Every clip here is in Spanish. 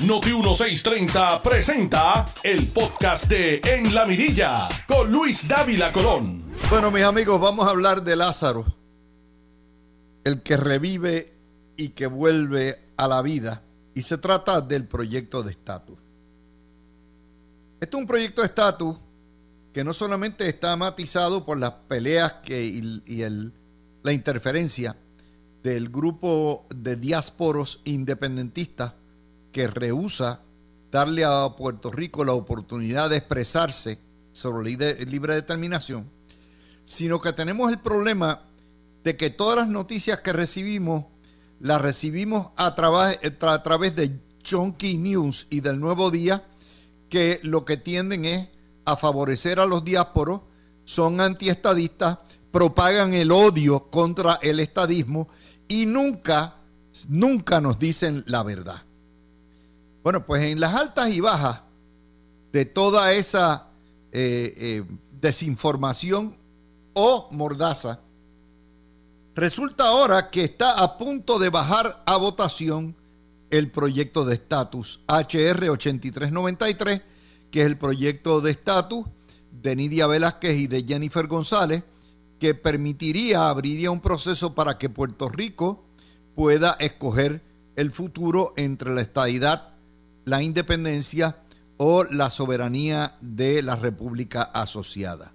Noti 1630 presenta el podcast de En la Mirilla con Luis Dávila Colón. Bueno, mis amigos, vamos a hablar de Lázaro, el que revive y que vuelve a la vida. Y se trata del proyecto de estatus. Este es un proyecto de estatus que no solamente está matizado por las peleas que, y, el, la interferencia del grupo de diásporos independentistas que rehúsa darle a Puerto Rico la oportunidad de expresarse sobre libre determinación, sino que tenemos el problema de que todas las noticias que recibimos las recibimos a, a través de Chunky News y del Nuevo Día, que lo que tienden es a favorecer a los diásporos, son antiestadistas, propagan el odio contra el estadismo y nunca, nunca nos dicen la verdad. Bueno, pues en las altas y bajas de toda esa eh, eh, desinformación o mordaza, resulta ahora que está a punto de bajar a votación el proyecto de estatus HR 8393, que es el proyecto de estatus de Nidia Velázquez y de Jennifer González, que permitiría, abriría un proceso para que Puerto Rico pueda escoger el futuro entre la estadidad la independencia o la soberanía de la República Asociada.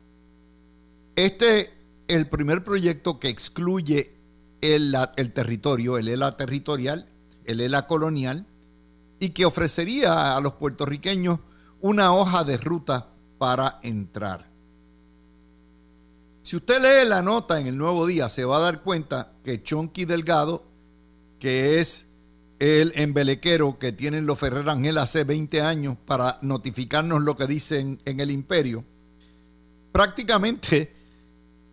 Este es el primer proyecto que excluye el, el territorio, el ELA territorial, el ELA colonial, y que ofrecería a los puertorriqueños una hoja de ruta para entrar. Si usted lee la nota en el Nuevo Día, se va a dar cuenta que Chonky Delgado, que es el embelequero que tienen los Ferrer Ángel hace 20 años para notificarnos lo que dicen en el imperio, prácticamente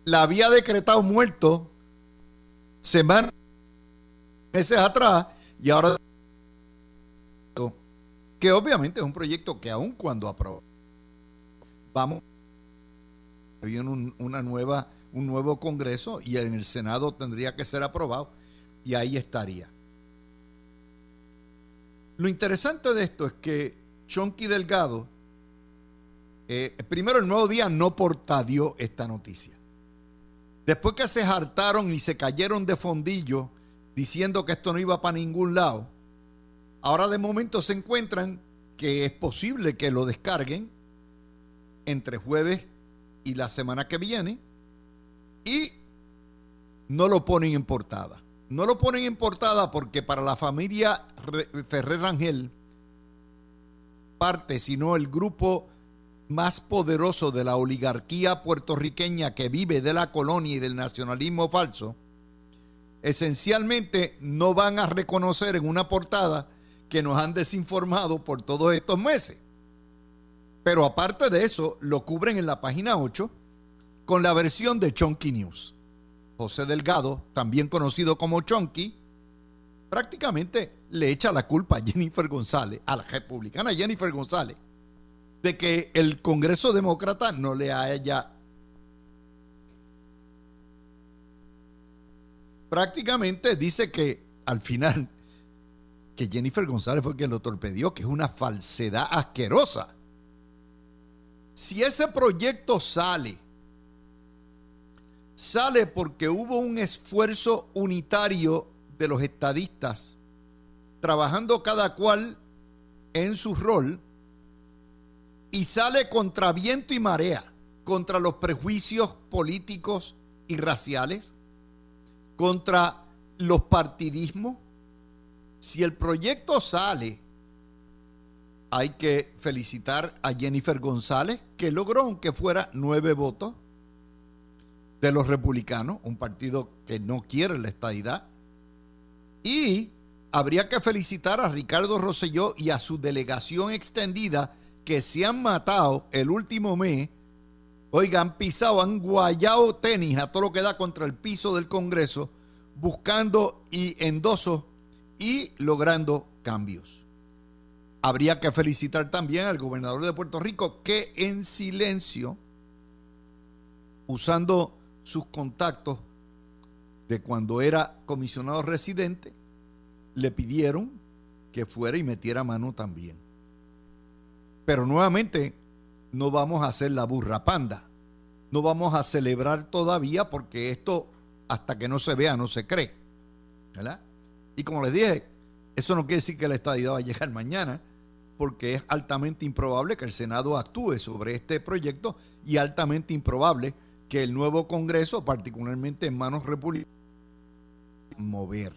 la había decretado muerto semanas, meses atrás y ahora que obviamente es un proyecto que aun cuando aprobó vamos viene una nueva un nuevo congreso y en el senado tendría que ser aprobado y ahí estaría lo interesante de esto es que Chonky Delgado, eh, primero el nuevo día no portadió esta noticia. Después que se hartaron y se cayeron de fondillo diciendo que esto no iba para ningún lado, ahora de momento se encuentran que es posible que lo descarguen entre jueves y la semana que viene y no lo ponen en portada. No lo ponen en portada porque para la familia Ferrer Rangel, parte, sino el grupo más poderoso de la oligarquía puertorriqueña que vive de la colonia y del nacionalismo falso, esencialmente no van a reconocer en una portada que nos han desinformado por todos estos meses. Pero aparte de eso, lo cubren en la página 8 con la versión de Chonky News. José Delgado, también conocido como Chonky, prácticamente le echa la culpa a Jennifer González, a la republicana Jennifer González, de que el Congreso Demócrata no le haya... Prácticamente dice que al final que Jennifer González fue quien lo torpedió, que es una falsedad asquerosa. Si ese proyecto sale sale porque hubo un esfuerzo unitario de los estadistas, trabajando cada cual en su rol, y sale contra viento y marea, contra los prejuicios políticos y raciales, contra los partidismos. Si el proyecto sale, hay que felicitar a Jennifer González, que logró, aunque fuera nueve votos, de los republicanos, un partido que no quiere la estadidad. Y habría que felicitar a Ricardo Rosselló y a su delegación extendida que se han matado el último mes. Oigan, han pisado, han guayado tenis a todo lo que da contra el piso del Congreso, buscando y endosos y logrando cambios. Habría que felicitar también al gobernador de Puerto Rico que en silencio, usando sus contactos de cuando era comisionado residente, le pidieron que fuera y metiera mano también. Pero nuevamente, no vamos a hacer la burra panda. No vamos a celebrar todavía porque esto, hasta que no se vea, no se cree. ¿Verdad? Y como les dije, eso no quiere decir que la estadidad va a llegar mañana, porque es altamente improbable que el Senado actúe sobre este proyecto y altamente improbable que el nuevo Congreso, particularmente en manos republicanas, mover.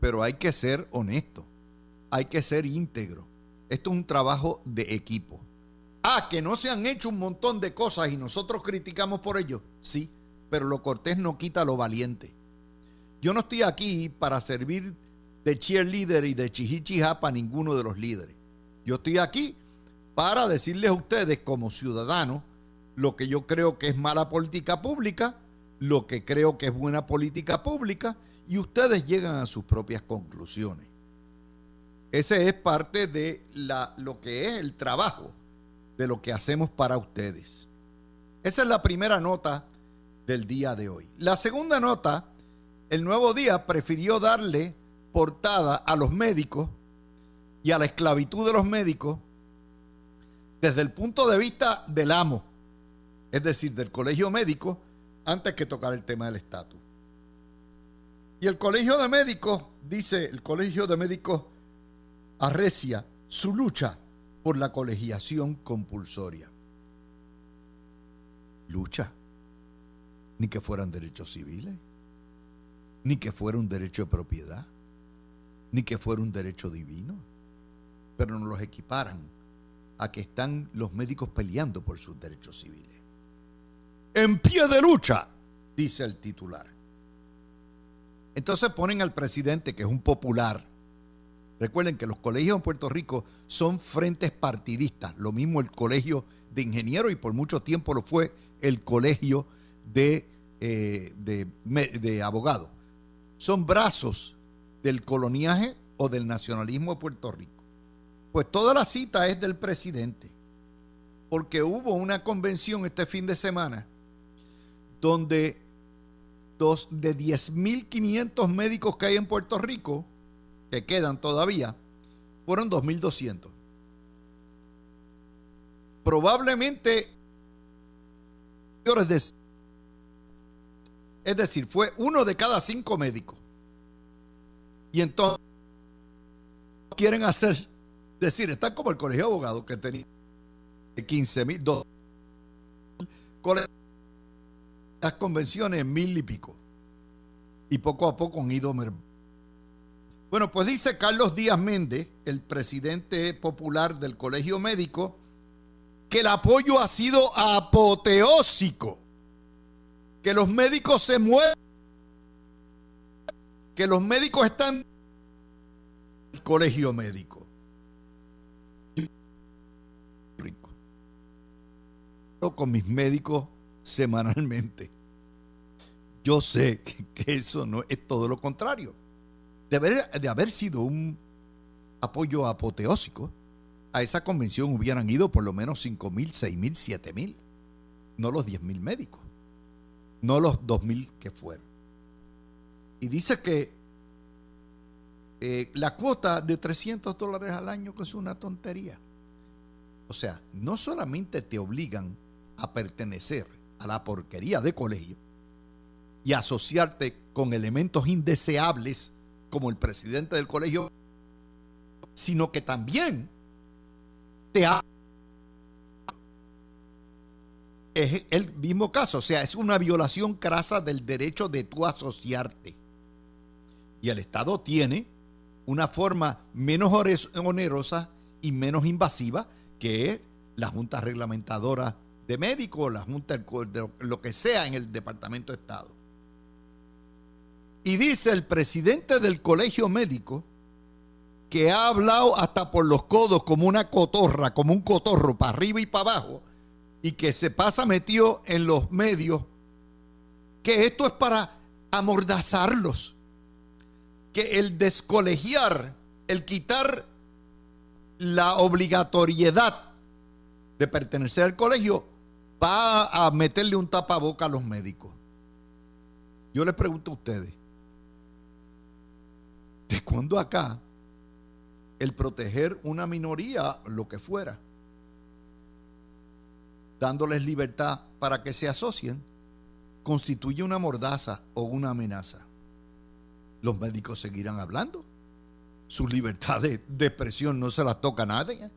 Pero hay que ser honesto, hay que ser íntegro. Esto es un trabajo de equipo. Ah, que no se han hecho un montón de cosas y nosotros criticamos por ello. Sí, pero lo cortés no quita lo valiente. Yo no estoy aquí para servir de cheerleader y de chihichija para ninguno de los líderes. Yo estoy aquí para decirles a ustedes como ciudadanos lo que yo creo que es mala política pública, lo que creo que es buena política pública y ustedes llegan a sus propias conclusiones. Ese es parte de lo que es el trabajo de lo que hacemos para ustedes. Esa es la primera nota del día de hoy. La segunda nota, el nuevo día prefirió darle portada a los médicos y a la esclavitud de los médicos desde el punto de vista del amo, es decir, del colegio médico, antes que tocar el tema del estatus. Y el colegio de médicos, dice el colegio de médicos, arrecia su lucha por la colegiación compulsoria. Lucha. Ni que fueran derechos civiles, ni que fuera un derecho de propiedad, ni que fuera un derecho divino. Pero no los equiparan a que están los médicos peleando por sus derechos civiles. En pie de lucha, dice el titular. Entonces ponen al presidente, que es un popular, Recuerden que los colegios en Puerto Rico son frentes partidistas, lo mismo el colegio de ingenieros y por mucho tiempo lo fue el colegio de, eh, de, abogados. Son brazos del coloniaje o del nacionalismo de Puerto Rico. Pues toda la cita es del presidente, porque hubo una convención este fin de semana donde dos, de 10.500 médicos que hay en Puerto Rico, que quedan todavía, fueron 2.200. Probablemente, es decir, fue uno de cada cinco médicos. Y entonces quieren hacer, decir, están como el colegio de abogados que tenía 15 mil, las convenciones mil y pico. Y poco a poco han ido bueno, pues dice Carlos Díaz Méndez, el presidente popular del Colegio Médico, que el apoyo ha sido apoteósico, que los médicos se mueven, que los médicos están el colegio médico. Rico. Con mis médicos semanalmente. Yo sé que eso no es todo lo contrario de haber, sido un apoyo apoteósico, a esa convención hubieran ido por lo menos 5 mil, 6 mil, 7 mil, no los 10 mil médicos, no los 2 mil que fueron. Y dice que eh, la cuota de 300 dólares al año es una tontería. O sea, no solamente te obligan a pertenecer a la porquería de colegio y asociarte con elementos indeseables como el presidente del colegio, sino que también te ha... Es el mismo caso, o sea, es una violación crasa del derecho de tú asociarte. Y el Estado tiene una forma menos onerosa y menos invasiva que la Junta Reglamentadora de Médicos, la Junta de lo que sea en el Departamento de Estado. Y dice el presidente del colegio médico que ha hablado hasta por los codos como una cotorra, como un cotorro, para arriba y para abajo, y que se pasa metido en los medios, que esto es para amordazarlos, que el descolegiar, el quitar la obligatoriedad de pertenecer al colegio, va a meterle un tapaboca a los médicos. Yo les pregunto a ustedes, ¿De cuándo acá el proteger una minoría, lo que fuera, dándoles libertad para que se asocien, constituye una mordaza o una amenaza. Los médicos seguirán hablando. Su libertad de, expresión no se la toca a nadie.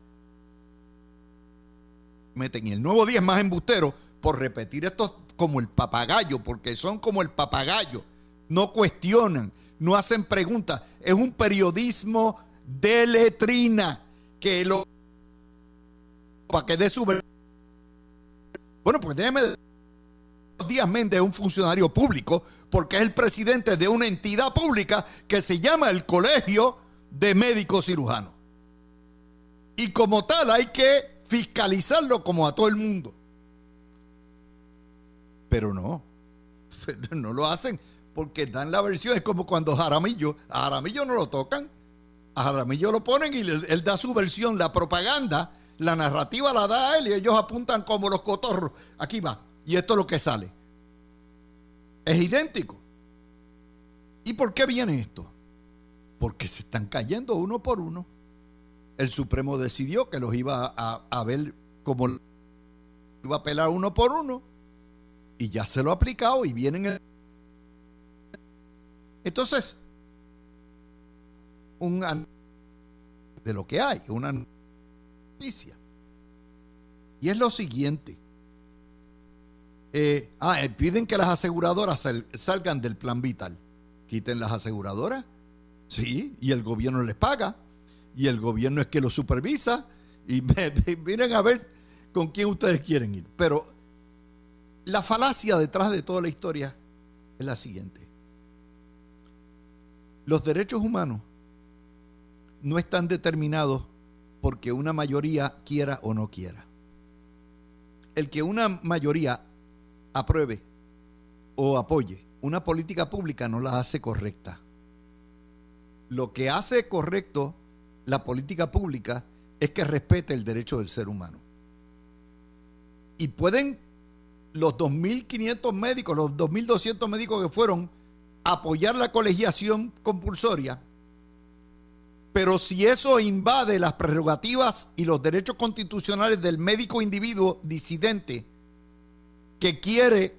Meten el nuevo día es más embustero por repetir esto como el papagayo, porque son como el papagayo. No cuestionan, no hacen preguntas. Es un periodismo de letrina que lo para que dé su bueno pues déjeme Díaz Méndez es un funcionario público porque es el presidente de una entidad pública que se llama el Colegio de Médicos Cirujanos. Y como tal hay que fiscalizarlo como a todo el mundo. Pero no, no lo hacen porque dan la versión, es como cuando Jaramillo, a Jaramillo no lo tocan, a Jaramillo lo ponen y él da su versión, la propaganda, la narrativa la da a él y ellos apuntan como los cotorros. Aquí va, y esto es lo que sale. Es idéntico. ¿Y por qué viene esto? Porque se están cayendo uno por uno. El Supremo decidió que los iba a, ver como iba a pelar uno por uno y ya se lo ha aplicado y vienen entonces un de lo que hay una noticia y es lo siguiente eh, ah, eh, piden que las aseguradoras salgan del plan vital. Quiten las aseguradoras. Sí, y el gobierno les paga. Y el gobierno es que lo supervisa. Y miren a ver con quién ustedes quieren ir. Pero la falacia detrás de toda la historia es la siguiente. Los derechos humanos no están determinados porque una mayoría quiera o no quiera. El que una mayoría apruebe o apoye una política pública no la hace correcta. Lo que hace correcto la política pública es que respete el derecho del ser humano. Y pueden los 2.500 médicos, los 2.200 médicos que fueron, apoyar la colegiación compulsoria, pero si eso invade las prerrogativas y los derechos constitucionales del médico individuo disidente, que quiere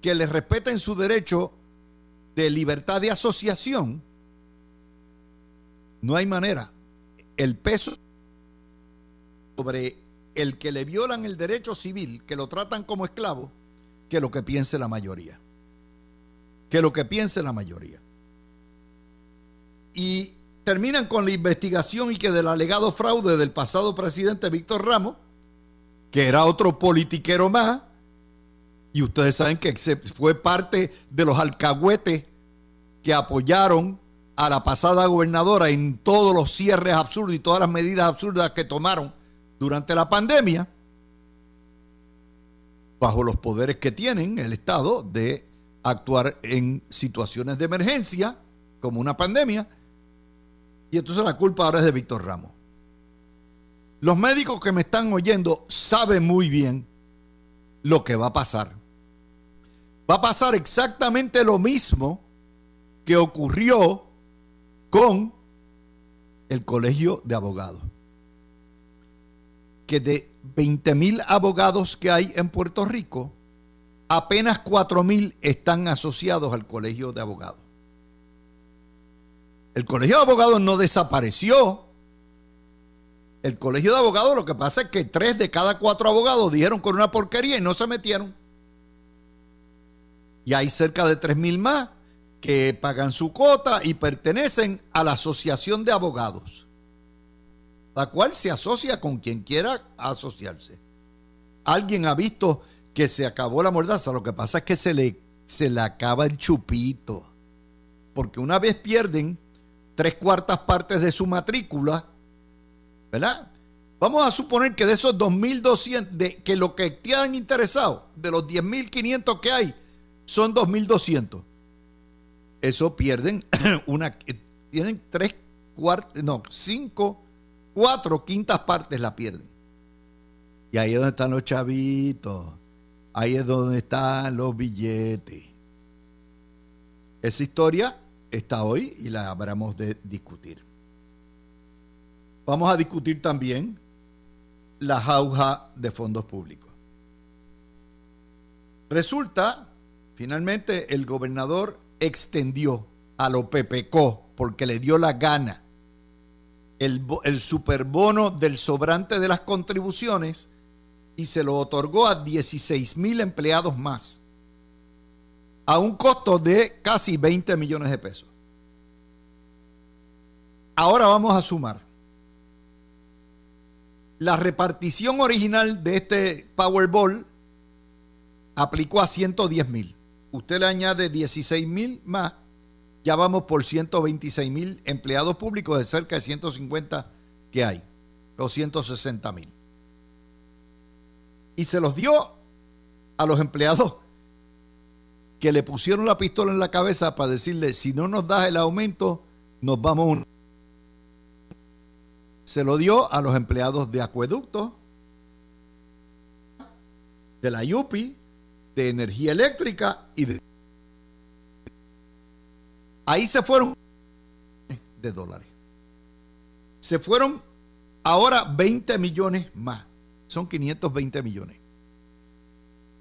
que le respeten su derecho de libertad de asociación, no hay manera. El peso sobre el que le violan el derecho civil, que lo tratan como esclavo, que lo que piense la mayoría. Que lo que piense la mayoría. Y terminan con la investigación y que del alegado fraude del pasado presidente Víctor Ramos, que era otro politiquero más, y ustedes saben que fue parte de los alcahuetes que apoyaron a la pasada gobernadora en todos los cierres absurdos y todas las medidas absurdas que tomaron durante la pandemia, bajo los poderes que tienen el Estado de actuar en situaciones de emergencia, como una pandemia, y entonces la culpa ahora es de Víctor Ramos. Los médicos que me están oyendo saben muy bien lo que va a pasar. Va a pasar exactamente lo mismo que ocurrió con el colegio de abogados. Que de 20 mil abogados que hay en Puerto Rico, apenas 4 mil están asociados al colegio de abogados. El colegio de abogados no desapareció. El colegio de abogados lo que pasa es que tres de cada cuatro abogados dijeron con una porquería y no se metieron. Y hay cerca de 3 mil más que pagan su cuota y pertenecen a la Asociación de Abogados, la cual se asocia con quien quiera asociarse. Alguien ha visto que se acabó la mordaza, lo que pasa es que se le, se le acaba el chupito, porque una vez pierden tres cuartas partes de su matrícula, ¿verdad? Vamos a suponer que de esos 2.200, de que lo que te han interesado, de los 10.500 que hay, son 2.200. Eso pierden una, tienen tres cuartas, no, cinco, cuatro quintas partes la pierden. Y ahí es donde están los chavitos. Ahí es donde están los billetes. Esa historia está hoy y la habremos de discutir. Vamos a discutir también la jauja de fondos públicos. Resulta, finalmente, el gobernador extendió a lo PPCO porque le dio la gana el, el superbono del sobrante de las contribuciones y se lo otorgó a 16 mil empleados más a un costo de casi 20 millones de pesos. Ahora vamos a sumar. La repartición original de este Powerball aplicó a 110 mil. Usted le añade 16 mil más ya vamos por 126 mil empleados públicos de cerca de 150 que hay, 260 mil. Y se los dio a los empleados que le pusieron la pistola en la cabeza para decirle, si no nos das el aumento, nos vamos. Se lo dio a los empleados de acueducto, de la YUPI, de energía eléctrica y de Ahí se fueron de dólares. Se fueron ahora 20 millones más. Son 520 millones.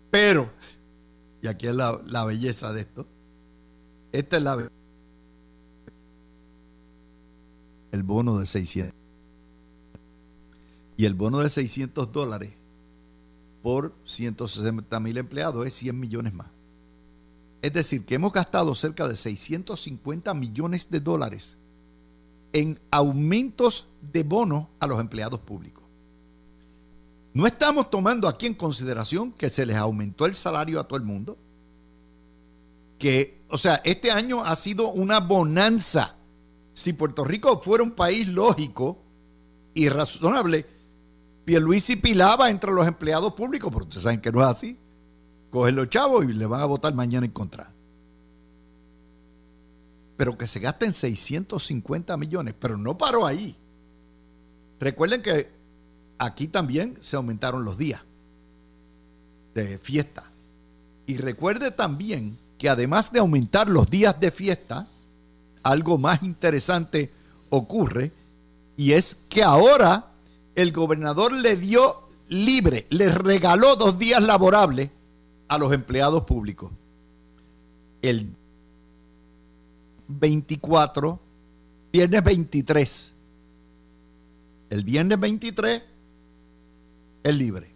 Pero, y aquí es la, la belleza de esto, esta es la el bono de 600. Y el bono de 600 dólares por 160 mil empleados es 100 millones más. Es decir, que hemos gastado cerca de 650 millones de dólares en aumentos de bonos a los empleados públicos. No estamos tomando aquí en consideración que se les aumentó el salario a todo el mundo. Que, o sea, este año ha sido una bonanza. Si Puerto Rico fuera un país lógico y razonable, Pierluisi pilaba entre los empleados públicos, pero ustedes saben que no es así cogen los chavos y le van a votar mañana en contra. Pero que se gasten 650 millones, pero no paró ahí. Recuerden que aquí también se aumentaron los días de fiesta. Y recuerde también que además de aumentar los días de fiesta, algo más interesante ocurre y es que ahora el gobernador le dio libre, le regaló dos días laborables a los empleados públicos. El 24, viernes 23. El viernes 23 es libre.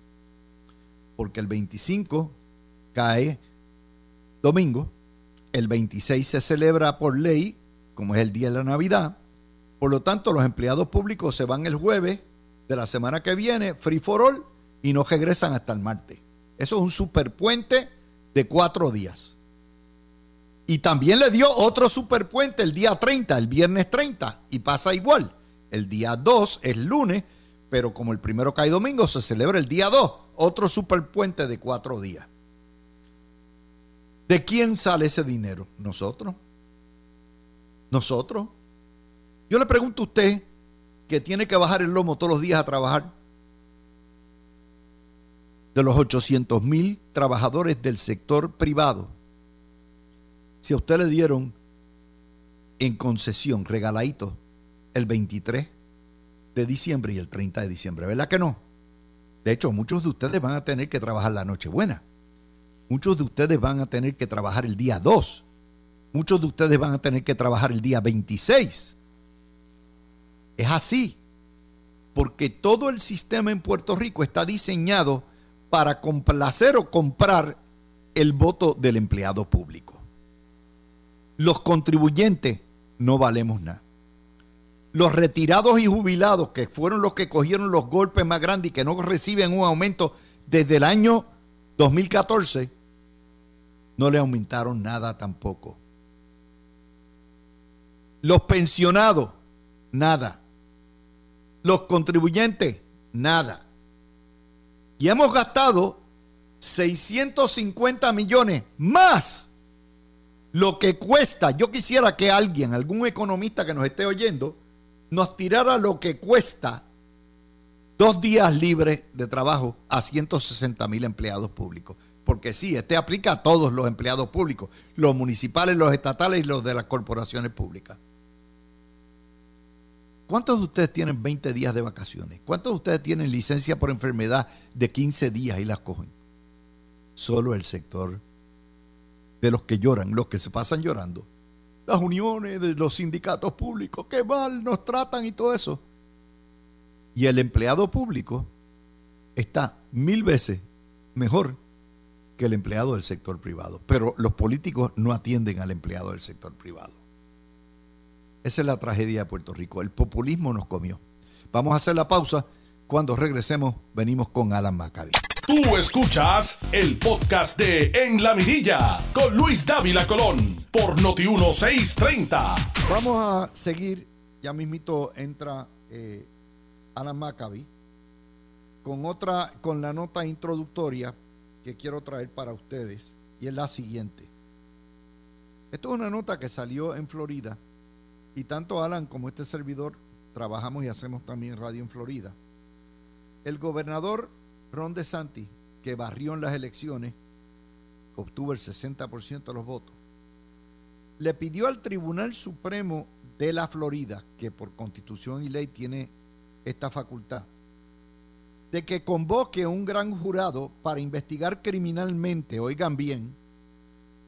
Porque el 25 cae domingo. El 26 se celebra por ley, como es el día de la Navidad. Por lo tanto, los empleados públicos se van el jueves de la semana que viene, free for all, y no regresan hasta el martes. Eso es un superpuente de cuatro días. Y también le dio otro superpuente el día 30, el viernes 30, y pasa igual. El día 2 es lunes, pero como el primero cae domingo, se celebra el día 2, otro superpuente de cuatro días. ¿De quién sale ese dinero? Nosotros. Nosotros. Yo le pregunto a usted que tiene que bajar el lomo todos los días a trabajar de los 800 mil trabajadores del sector privado, si a usted le dieron en concesión, regaladito, el 23 de diciembre y el 30 de diciembre, ¿verdad que no? De hecho, muchos de ustedes van a tener que trabajar la Nochebuena. Muchos de ustedes van a tener que trabajar el día 2. Muchos de ustedes van a tener que trabajar el día 26. Es así, porque todo el sistema en Puerto Rico está diseñado para complacer o comprar el voto del empleado público. Los contribuyentes no valemos nada. Los retirados y jubilados, que fueron los que cogieron los golpes más grandes y que no reciben un aumento desde el año 2014, no le aumentaron nada tampoco. Los pensionados, nada. Los contribuyentes, nada. Y hemos gastado 650 millones más lo que cuesta. Yo quisiera que alguien, algún economista que nos esté oyendo, nos tirara lo que cuesta dos días libres de trabajo a 160 mil empleados públicos. Porque sí, este aplica a todos los empleados públicos, los municipales, los estatales y los de las corporaciones públicas. ¿Cuántos de ustedes tienen 20 días de vacaciones? ¿Cuántos de ustedes tienen licencia por enfermedad de 15 días y las cogen? Solo el sector de los que lloran, los que se pasan llorando. Las uniones los sindicatos públicos, qué mal nos tratan y todo eso. Y el empleado público está mil veces mejor que el empleado del sector privado. Pero los políticos no atienden al empleado del sector privado. Esa es la tragedia de Puerto Rico. El populismo nos comió. Vamos a hacer la pausa. Cuando regresemos, venimos con Alan Maccabi. Tú escuchas el podcast de En la Mirilla con Luis Dávila Colón por Noti1630. Vamos a seguir. Ya mismito entra eh, Alan Maccabi con otra, con la nota introductoria que quiero traer para ustedes y es la siguiente. Esto es una nota que salió en Florida y tanto Alan como este servidor trabajamos y hacemos también radio en Florida. El gobernador Ron DeSantis, que barrió en las elecciones, obtuvo el 60% de los votos, le pidió al Tribunal Supremo de la Florida, que por constitución y ley tiene esta facultad, de que convoque un gran jurado para investigar criminalmente, oigan bien,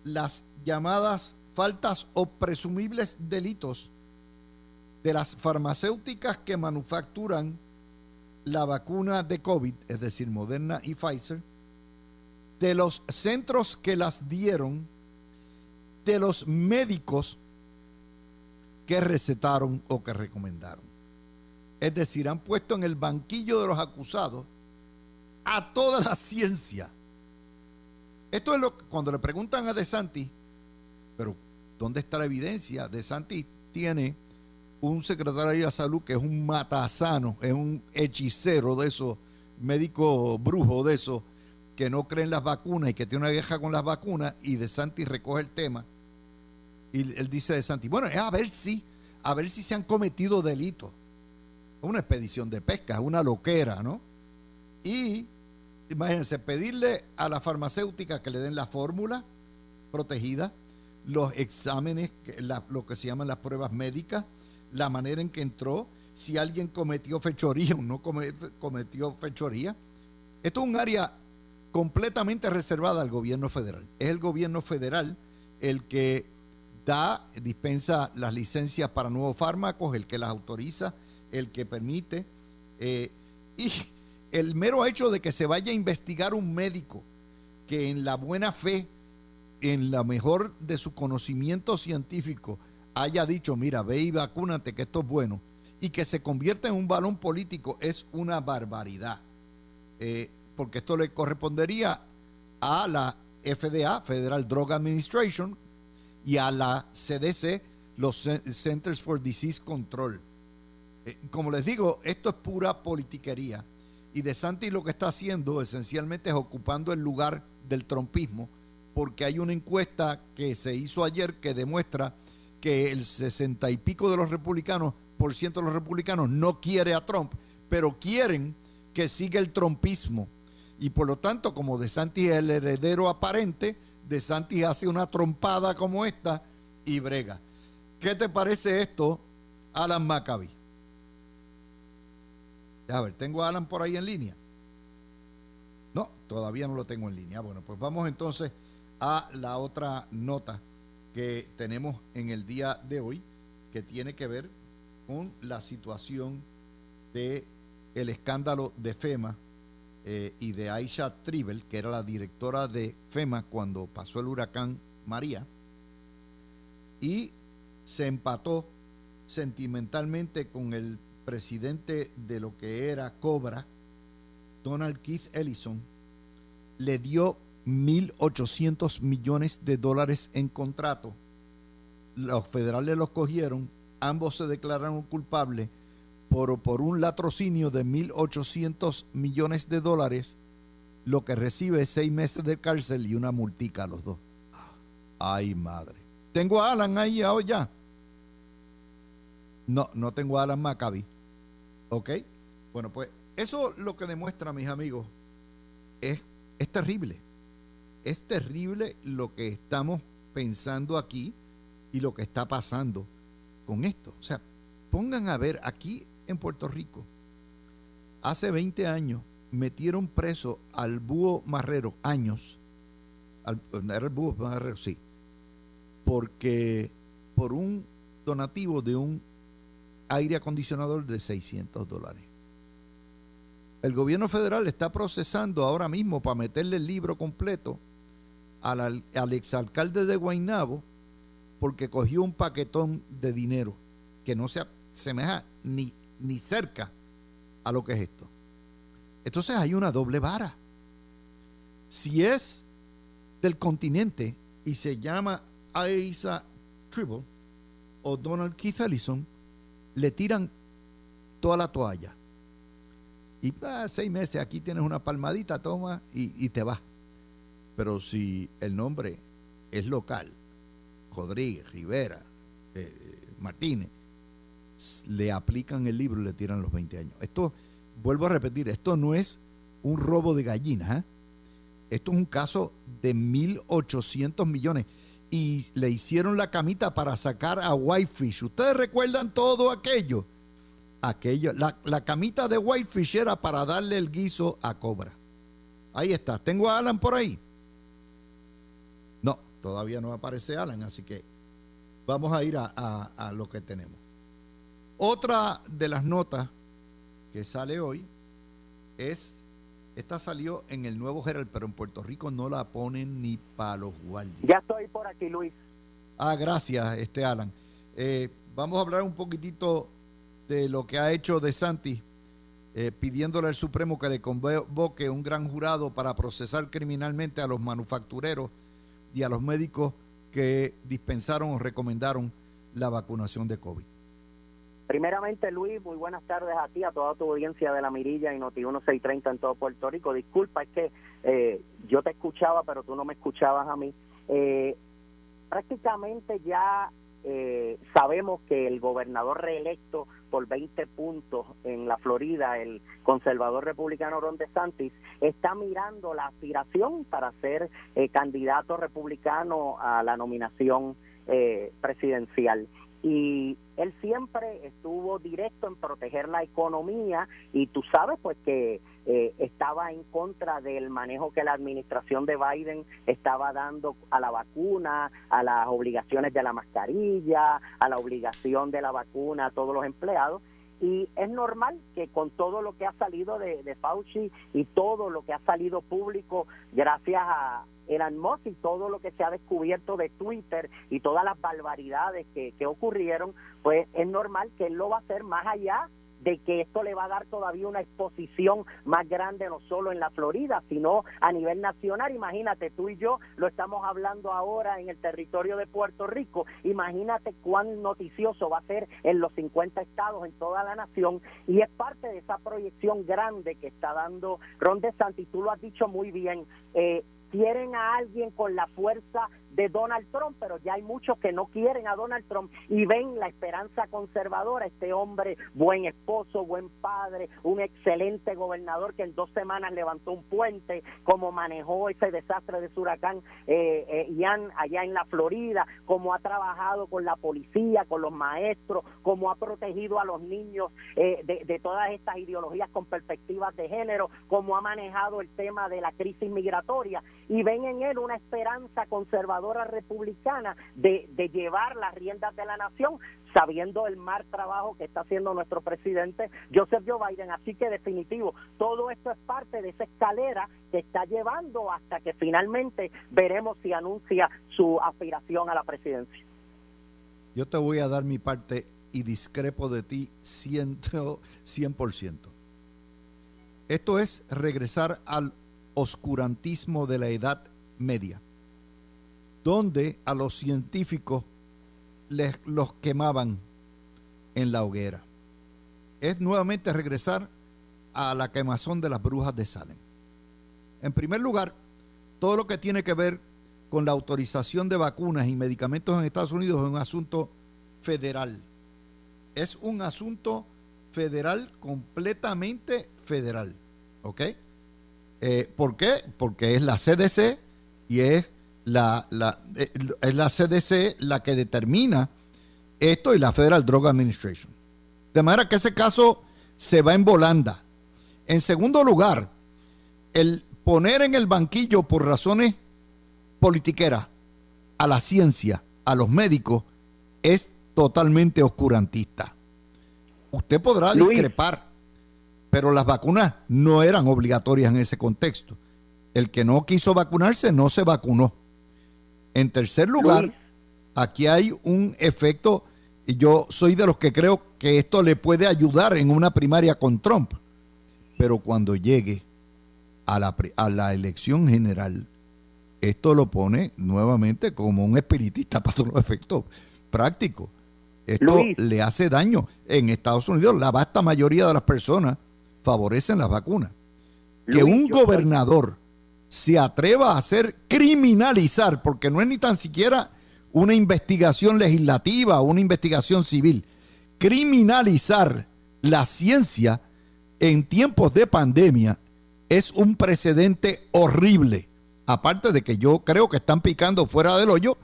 las llamadas faltas o presumibles delitos de las farmacéuticas que manufacturan la vacuna de COVID, es decir, Moderna y Pfizer, de los centros que las dieron, de los médicos que recetaron o que recomendaron. Es decir, han puesto en el banquillo de los acusados a toda la ciencia. Esto es lo que cuando le preguntan a De Santi, pero ¿dónde está la evidencia? De Santi tiene un secretario de salud que es un matasano, es un hechicero de esos, médico brujo de esos, que no creen las vacunas y que tiene una vieja con las vacunas, y De Santi recoge el tema. Y él dice De Santi, bueno, es a ver si, a ver si se han cometido delitos una expedición de pesca, una loquera, ¿no? Y imagínense, pedirle a la farmacéutica que le den la fórmula protegida, los exámenes, lo que se llaman las pruebas médicas, la manera en que entró, si alguien cometió fechoría o no cometió fechoría. Esto es un área completamente reservada al gobierno federal. Es el gobierno federal el que da, dispensa las licencias para nuevos fármacos, el que las autoriza, el que permite. Eh, y el mero hecho de que se vaya a investigar un médico que en la buena fe, en la mejor de su conocimiento científico, haya dicho, mira, ve y vacúnate, que esto es bueno, y que se convierta en un balón político, es una barbaridad. Eh, porque esto le correspondería a la FDA, Federal Drug Administration, y a la CDC, los Centers for Disease Control. Eh, como les digo, esto es pura politiquería. Y De Santi lo que está haciendo esencialmente es ocupando el lugar del trompismo, porque hay una encuesta que se hizo ayer que demuestra que el sesenta y pico de los republicanos, por ciento de los republicanos, no quiere a Trump, pero quieren que siga el trompismo. Y por lo tanto, como De Santi es el heredero aparente, De Santi hace una trompada como esta y brega. ¿Qué te parece esto, Alan Maccabi? A ver, ¿tengo a Alan por ahí en línea? No, todavía no lo tengo en línea. Bueno, pues vamos entonces a la otra nota que tenemos en el día de hoy, que tiene que ver con la situación de el escándalo de FEMA eh, y de Aisha Tribel, que era la directora de FEMA cuando pasó el huracán María, y se empató sentimentalmente con el presidente de lo que era Cobra, Donald Keith Ellison, le dio 1.800 millones de dólares en contrato. Los federales los cogieron, ambos se declararon culpables por, por un latrocinio de 1.800 millones de dólares, lo que recibe seis meses de cárcel y una multica a los dos. Ay, madre. Tengo a Alan ahí ya. No, no tengo a Alan Maccabi. ¿Ok? Bueno, pues eso lo que demuestra, mis amigos, es, es terrible. Es terrible lo que estamos pensando aquí y lo que está pasando con esto. O sea, pongan a ver, aquí en Puerto Rico, hace 20 años metieron preso al búho marrero, años, al, era el búho marrero, sí, porque por un donativo de un aire acondicionador de 600 dólares. El gobierno federal está procesando ahora mismo para meterle el libro completo al, al exalcalde de Guaynabo porque cogió un paquetón de dinero que no se asemeja ni, ni cerca a lo que es esto. Entonces hay una doble vara. Si es del continente y se llama Aisa Tribble o Donald Keith Ellison, le tiran toda la toalla. Y ah, seis meses, aquí tienes una palmadita, toma y, te vas. Pero si el nombre es local, Rodríguez, Rivera, eh, Martínez, le aplican el libro y le tiran los 20 años. Esto, vuelvo a repetir, esto no es un robo de gallinas. ¿eh? Esto es un caso de 1.800 millones. Y le hicieron la camita para sacar a Whitefish. ¿Ustedes recuerdan todo aquello? Aquello, la, la camita de Whitefish era para darle el guiso a Cobra. Ahí está. Tengo a Alan por ahí. Todavía no aparece Alan, así que vamos a ir a, a lo que tenemos. Otra de las notas que sale hoy es, esta salió en el Nuevo Herald, pero en Puerto Rico no la ponen ni para los guardias. Ya estoy por aquí, Luis. Ah, gracias, este Alan. Eh, vamos a hablar un poquitito de lo que ha hecho De Santi, eh, pidiéndole al Supremo que le convoque un gran jurado para procesar criminalmente a los manufactureros y a los médicos que dispensaron o recomendaron la vacunación de COVID. Primeramente, Luis, muy buenas tardes a ti, a toda tu audiencia de La Mirilla y Noti 1630 en todo Puerto Rico. Disculpa, es que eh, yo te escuchaba, pero tú no me escuchabas a mí. Eh, prácticamente ya eh, sabemos que el gobernador reelecto por 20 puntos en la Florida, el conservador republicano Ron DeSantis, está mirando la aspiración para ser candidato republicano a la nominación presidencial. Y él siempre estuvo directo en proteger la economía y tú sabes pues que eh, estaba en contra del manejo que la administración de Biden estaba dando a la vacuna, a las obligaciones de la mascarilla, a la obligación de la vacuna a todos los empleados. Y es normal que con todo lo que ha salido de, Fauci y todo lo que ha salido público gracias a, Elon Musk y todo lo que se ha descubierto de Twitter y todas las barbaridades que, que ocurrieron, pues es normal que él lo va a hacer más allá de que esto le va a dar todavía una exposición más grande no solo en la Florida, sino a nivel nacional. Imagínate, tú y yo lo estamos hablando ahora en el territorio de Puerto Rico. Imagínate cuán noticioso va a ser en los 50 estados, en toda la nación. Y es parte de esa proyección grande que está dando Ron DeSantis. Tú lo has dicho muy bien. Eh, quieren a alguien con la fuerza de Donald Trump, pero ya hay muchos que no quieren a Donald Trump y ven la esperanza conservadora, este hombre, buen esposo, buen padre, un excelente gobernador que en dos semanas levantó un puente, como manejó ese desastre de huracán eh, eh, Ian allá en la Florida, cómo ha trabajado con la policía, con los maestros, cómo ha protegido a los niños eh, de, de todas estas ideologías con perspectivas de género, cómo ha manejado el tema de la crisis migratoria y ven en él una esperanza conservadora republicana de, de llevar las riendas de la nación sabiendo el mal trabajo que está haciendo nuestro presidente Joseph Joe Biden. Así que definitivo, todo esto es parte de esa escalera que está llevando hasta que finalmente veremos si anuncia su aspiración a la presidencia. Yo te voy a dar mi parte y discrepo de ti 100%. 100%. Esto es regresar al oscurantismo de la Edad Media, donde a los científicos les, los quemaban en la hoguera. Es nuevamente regresar a la quemazón de las brujas de Salem. En primer lugar, todo lo que tiene que ver con la autorización de vacunas y medicamentos en Estados Unidos es un asunto federal. Es un asunto federal, completamente federal. ¿Ok? Eh, ¿Por qué? Porque es la CDC y es la, eh, es la CDC la que determina esto y la Federal Drug Administration. De manera que ese caso se va en volanda. En segundo lugar, el poner en el banquillo por razones politiqueras a la ciencia, a los médicos, es totalmente oscurantista. Usted podrá discrepar, pero las vacunas no eran obligatorias en ese contexto. El que no quiso vacunarse no se vacunó. En tercer lugar, aquí hay un efecto, y yo soy de los que creo que esto le puede ayudar en una primaria con Trump, pero cuando llegue a la, a la elección general, esto lo pone nuevamente como un espiritista para todos los efectos prácticos. Esto le hace daño. En Estados Unidos, la vasta mayoría de las personas favorecen las vacunas. que un gobernador se atreva a hacer criminalizar, porque no es ni tan siquiera una investigación legislativa una investigación civil, criminalizar la ciencia en tiempos de pandemia es un precedente horrible. Aparte de que yo creo que están picando fuera del hoyo,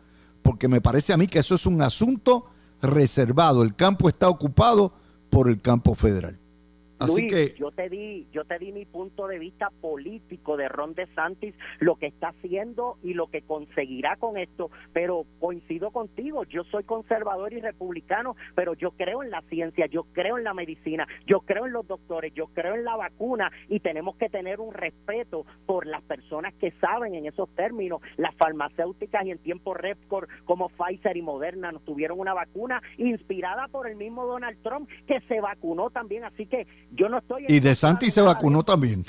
porque me parece a mí que eso es un asunto reservado. El campo está ocupado por el campo federal. Así que yo te di, yo te di mi punto de vista político de Ron DeSantis, lo que está haciendo y lo que conseguirá con esto, pero coincido contigo, yo soy conservador y republicano, pero yo creo en la ciencia, yo creo en la medicina, yo creo en los doctores, yo creo en la vacuna y tenemos que tener un respeto por las personas que saben en esos términos, las farmacéuticas y en tiempo récord como Pfizer y Moderna nos tuvieron una vacuna inspirada por el mismo Donald Trump que se vacunó también, así que yo no estoy y de Santi se vacunó también.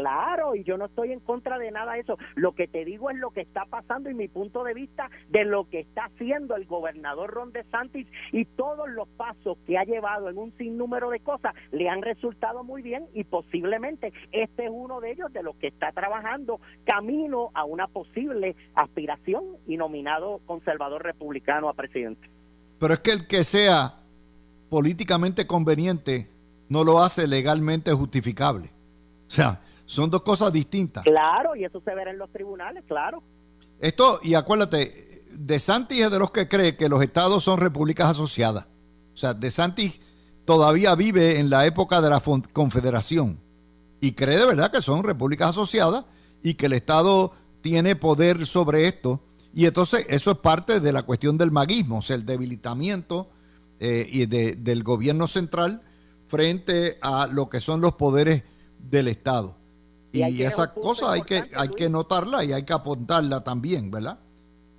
Claro, y yo no estoy en contra de nada de eso. Lo que te digo es lo que está pasando y mi punto de vista de lo que está haciendo el gobernador Ron DeSantis y todos los pasos que ha llevado en un sinnúmero de cosas le han resultado muy bien y posiblemente este es uno de ellos de los que está trabajando camino a una posible aspiración y nominado conservador republicano a presidente. Pero es que el que sea políticamente conveniente no lo hace legalmente justificable. O sea, son dos cosas distintas. Claro, y eso se verá en los tribunales, claro. Esto, y acuérdate, De Santis es de los que cree que los estados son repúblicas asociadas. O sea, De Santis todavía vive en la época de la confederación y cree de verdad que son repúblicas asociadas y que el Estado tiene poder sobre esto. Y entonces eso es parte de la cuestión del maguismo, o sea, el debilitamiento eh, y del gobierno central frente a lo que son los poderes del Estado. Y, esa cosa hay que, hay que notarla y hay que apuntarla también, ¿verdad?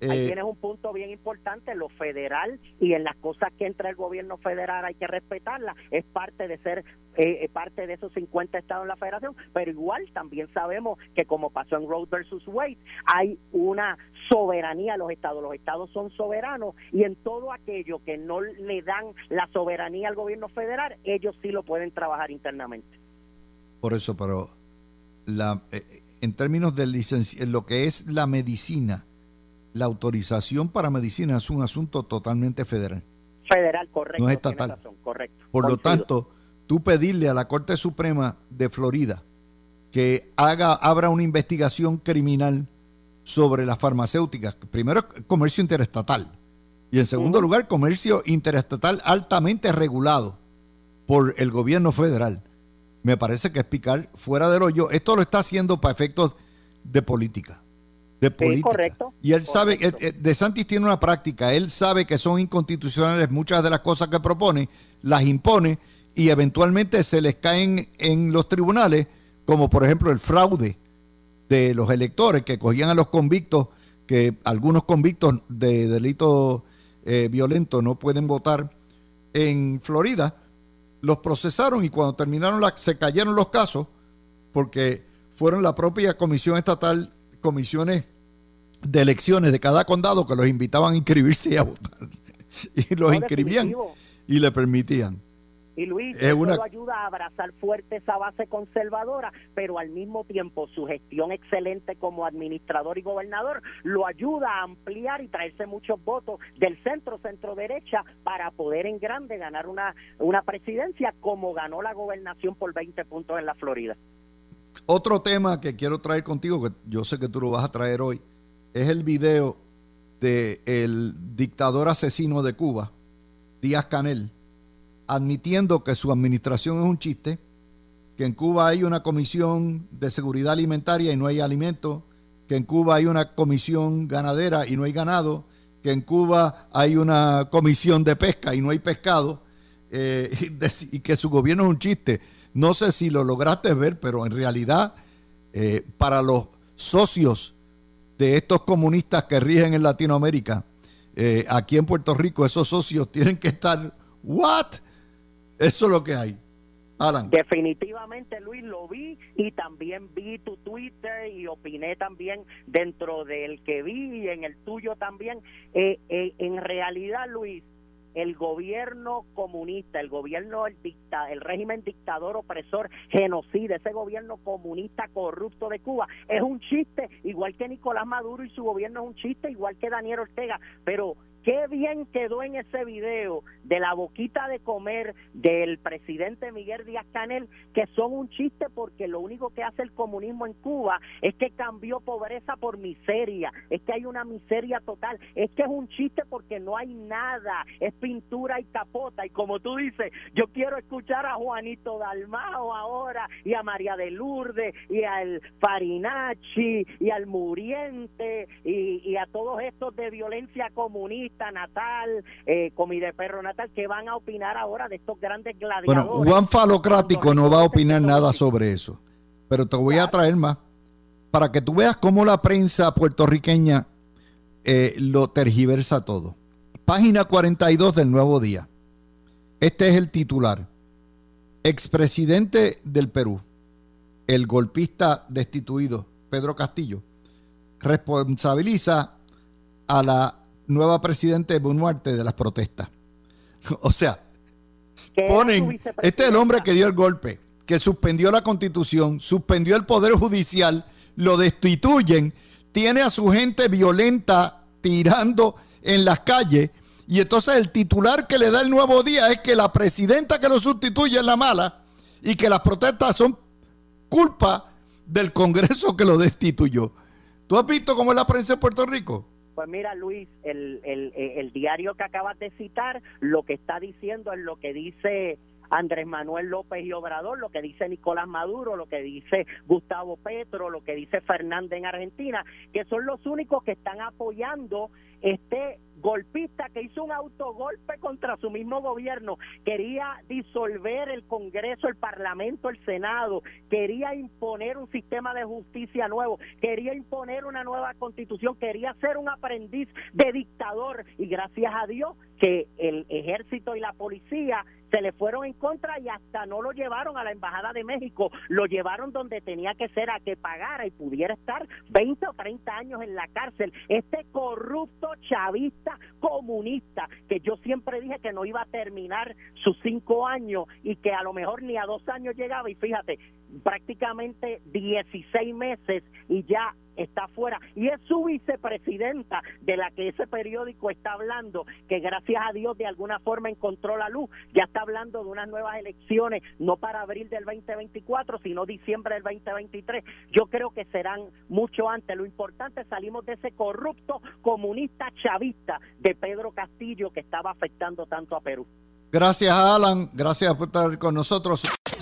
Ahí eh, tienes un punto bien importante, lo federal y en las cosas que entra el gobierno federal hay que respetarla, es parte de ser eh, parte de esos 50 estados en la federación, pero igual también sabemos que como pasó en Road versus Wade, hay una soberanía a los estados, los estados son soberanos y en todo aquello que no le dan la soberanía al gobierno federal, ellos sí lo pueden trabajar internamente. Por eso, pero la, eh, en términos de licencia, lo que es la medicina, la autorización para medicina es un asunto totalmente federal. Federal, correcto. No es estatal. correcto. Por lo tanto, tú pedirle a la Corte Suprema de Florida que haga, abra una investigación criminal sobre las farmacéuticas. Primero, comercio interestatal. Y en segundo lugar, comercio interestatal altamente regulado por el gobierno federal. Me parece que es picar fuera del hoyo. Esto lo está haciendo para efectos de política de política. correcto. Y él sabe, eh, De Santis tiene una práctica, él sabe que son inconstitucionales muchas de las cosas que propone, las impone y eventualmente se les caen en los tribunales, como por ejemplo el fraude de los electores que cogían a los convictos, que algunos convictos de delitos eh, violentos no pueden votar en Florida, los procesaron y cuando terminaron la, se cayeron los casos porque fueron la propia comisión estatal comisiones de elecciones de cada condado que los invitaban a inscribirse y a votar. Y los inscribían y le permitían. Y Luis, eso lo ayuda a abrazar fuerte esa base conservadora, pero al mismo tiempo su gestión excelente como administrador y gobernador lo ayuda a ampliar y traerse muchos votos del centro, centro derecha, para poder en grande ganar una, una presidencia como ganó la gobernación por 20 puntos en la Florida. Otro tema que quiero traer contigo, que yo sé que tú lo vas a traer hoy, es el video del el dictador asesino de Cuba, Díaz Canel, admitiendo que su administración es un chiste, que en Cuba hay una comisión de seguridad alimentaria y no hay alimento, que en Cuba hay una comisión ganadera y no hay ganado, que en Cuba hay una comisión de pesca y no hay pescado, eh, y que su gobierno es un chiste. No sé si lo lograste ver, pero en realidad eh, para los socios de estos comunistas que rigen en Latinoamérica, eh, aquí en Puerto Rico, esos socios tienen que estar, ¿what? Eso es lo que hay. Alan. Definitivamente, Luis, lo vi y también vi tu Twitter y opiné también dentro del que vi y en el tuyo también. Eh, en realidad, Luis, el gobierno comunista, el gobierno, el, dicta, el régimen dictador, opresor, genocida, ese gobierno comunista corrupto de Cuba, es un chiste, igual que Nicolás Maduro y su gobierno es un chiste, igual que Daniel Ortega, pero Qué bien quedó en ese video de la boquita de comer del presidente Miguel Díaz Canel, que son un chiste porque lo único que hace el comunismo en Cuba es que cambió pobreza por miseria, es que hay una miseria total, es que es un chiste porque no hay nada, es pintura y capota. Y como tú dices, yo quiero escuchar a Juanito Dalmao ahora y a María de Lourdes y al Farinacci y al Muriente y, y a todos estos de violencia comunista natal, eh, comida de perro natal, que van a opinar ahora de estos grandes gladiadores. Bueno, Juan Falocrático no va a opinar nada sobre eso, pero te voy a traer más para que tú veas cómo la prensa puertorriqueña eh, lo tergiversa todo. Página 42 del Nuevo Día. Este es el titular. Expresidente del Perú, el golpista destituido Pedro Castillo, responsabiliza a la nueva presidente de Bunuarte de las protestas. o sea, ponen, este es el hombre que dio el golpe, que suspendió la constitución, suspendió el poder judicial, lo destituyen, tiene a su gente violenta tirando en las calles y entonces el titular que le da el nuevo día es que la presidenta que lo sustituye es la mala y que las protestas son culpa del Congreso que lo destituyó. ¿Tú has visto cómo es la prensa en Puerto Rico? Pues mira, Luis, el, el, el diario que acabas de citar, lo que está diciendo es lo que dice Andrés Manuel López y Obrador, lo que dice Nicolás Maduro, lo que dice Gustavo Petro, lo que dice Fernández en Argentina, que son los únicos que están apoyando este golpista que hizo un autogolpe contra su mismo gobierno, quería disolver el Congreso, el Parlamento, el Senado, quería imponer un sistema de justicia nuevo, quería imponer una nueva constitución, quería ser un aprendiz de dictador. Y gracias a Dios que el ejército y la policía se le fueron en contra y hasta no lo llevaron a la Embajada de México, lo llevaron donde tenía que ser a que pagara y pudiera estar 20 o 30 años en la cárcel. Este corrupto chavista comunista que yo siempre dije que no iba a terminar sus cinco años y que a lo mejor ni a dos años llegaba y fíjate, prácticamente 16 meses y ya está fuera. Y es su vicepresidenta de la que ese periódico está hablando que gracias a Dios de alguna forma encontró la luz. Ya está hablando de unas nuevas elecciones no para abril del 2024 sino diciembre del 2023 yo creo que serán mucho antes. Lo importante salimos de ese corrupto comunista chavista de Pedro Castillo que estaba afectando tanto a Perú. Gracias Alan. Gracias por estar con nosotros